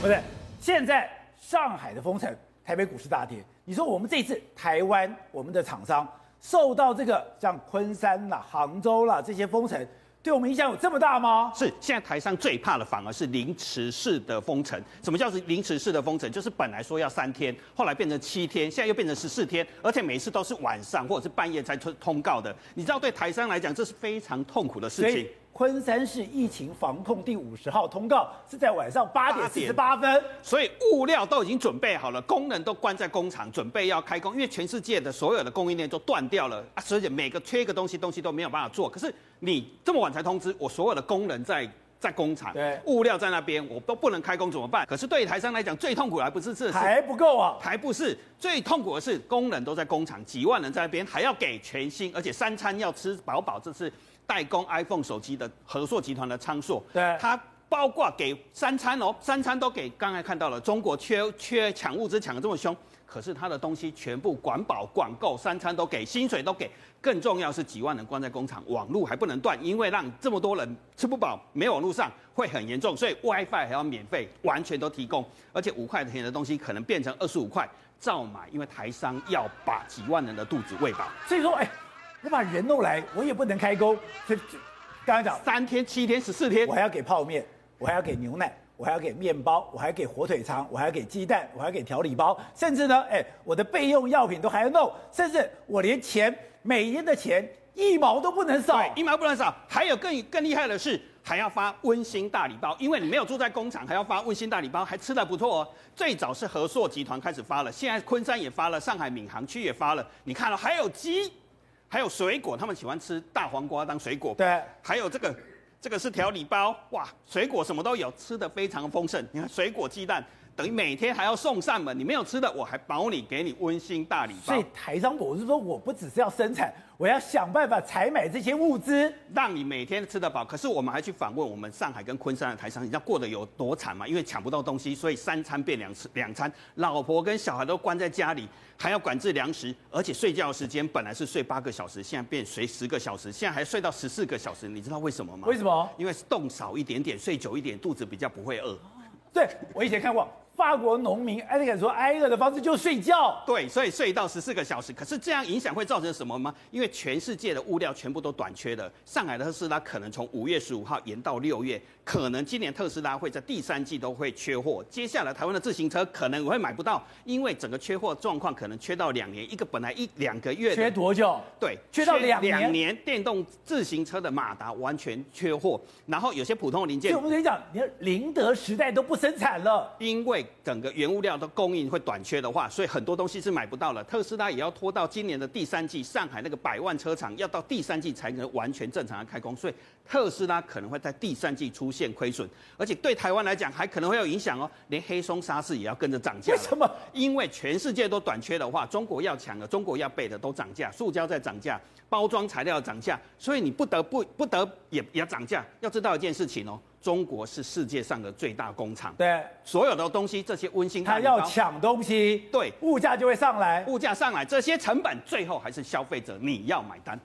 不对，现在上海的封城，台北股市大跌。你说我们这一次台湾我们的厂商受到这个像昆山啦、杭州啦这些封城，对我们影响有这么大吗？是，现在台商最怕的反而是凌迟式的封城。什么叫做凌迟式的封城？就是本来说要三天，后来变成七天，现在又变成十四天，而且每次都是晚上或者是半夜才通通告的。你知道对台商来讲，这是非常痛苦的事情。昆山市疫情防控第五十号通告是在晚上八点四十八分，所以物料都已经准备好了，工人都关在工厂，准备要开工。因为全世界的所有的供应链都断掉了啊，所以每个缺一个东西，东西都没有办法做。可是你这么晚才通知，我所有的工人在在工厂，对，物料在那边，我都不能开工怎么办？可是对于台商来讲，最痛苦的还不是这，还不够啊，还不是最痛苦的是工人都在工厂，几万人在那边，还要给全薪，而且三餐要吃饱饱，这是。代工 iPhone 手机的合作集团的昌硕，对，他包括给三餐哦，三餐都给。刚才看到了，中国缺缺抢物资抢得这么凶，可是他的东西全部管饱管够，三餐都给，薪水都给。更重要是几万人关在工厂，网络还不能断，因为让这么多人吃不饱，没网络上会很严重，所以 WiFi 还要免费，完全都提供，而且五块钱的东西可能变成二十五块，照买，因为台商要把几万人的肚子喂饱。所以说，哎。我把人弄来，我也不能开工。所以就刚才讲三天、七天、十四天，我还要给泡面，我还要给牛奶，我还要给面包，我还要给火腿肠，我还要给鸡蛋，我还要给调理包，甚至呢，哎，我的备用药品都还要弄，甚至我连钱每天的钱一毛都不能少，一毛不能少。还有更更厉害的是，还要发温馨大礼包，因为你没有住在工厂，还要发温馨大礼包，还吃的不错哦。最早是和硕集团开始发了，现在昆山也发了，上海闵行区也发了。你看了，还有鸡。还有水果，他们喜欢吃大黄瓜当水果。对，还有这个，这个是调理包，哇，水果什么都有，吃的非常丰盛。你看水果鸡蛋。等于每天还要送上门，你没有吃的，我还保你给你温馨大礼包。所以台商，我是说，我不只是要生产，我要想办法采买这些物资，让你每天吃得饱。可是我们还去访问我们上海跟昆山的台商，你知道过得有多惨吗？因为抢不到东西，所以三餐变两次两餐，老婆跟小孩都关在家里，还要管制粮食，而且睡觉时间本来是睡八个小时，现在变睡十个小时，现在还睡到十四个小时。你知道为什么吗？为什么？因为动少一点点，睡久一点，肚子比较不会饿。对，我以前看过。法国农民挨个说挨饿的方式就睡觉，对，所以睡到十四个小时。可是这样影响会造成什么吗？因为全世界的物料全部都短缺了。上海的特斯拉可能从五月十五号延到六月，可能今年特斯拉会在第三季都会缺货。接下来台湾的自行车可能会买不到，因为整个缺货状况可能缺到两年。一个本来一两个月，缺多久？对，缺到两年。两年电动自行车的马达完全缺货，然后有些普通的零件，就我们跟你讲，你看宁德时代都不生产了，因为整个原物料。的供应会短缺的话，所以很多东西是买不到了。特斯拉也要拖到今年的第三季，上海那个百万车厂要到第三季才能完全正常的开工，所以特斯拉可能会在第三季出现亏损，而且对台湾来讲还可能会有影响哦。连黑松沙士也要跟着涨价。为什么？因为全世界都短缺的话，中国要抢的，中国要备的都涨价，塑胶在涨价，包装材料涨价，所以你不得不不得也也要涨价。要知道一件事情哦。中国是世界上的最大工厂，对，所有的东西，这些温馨，他要抢东西，对，物价就会上来，物价上来，这些成本最后还是消费者你要买单。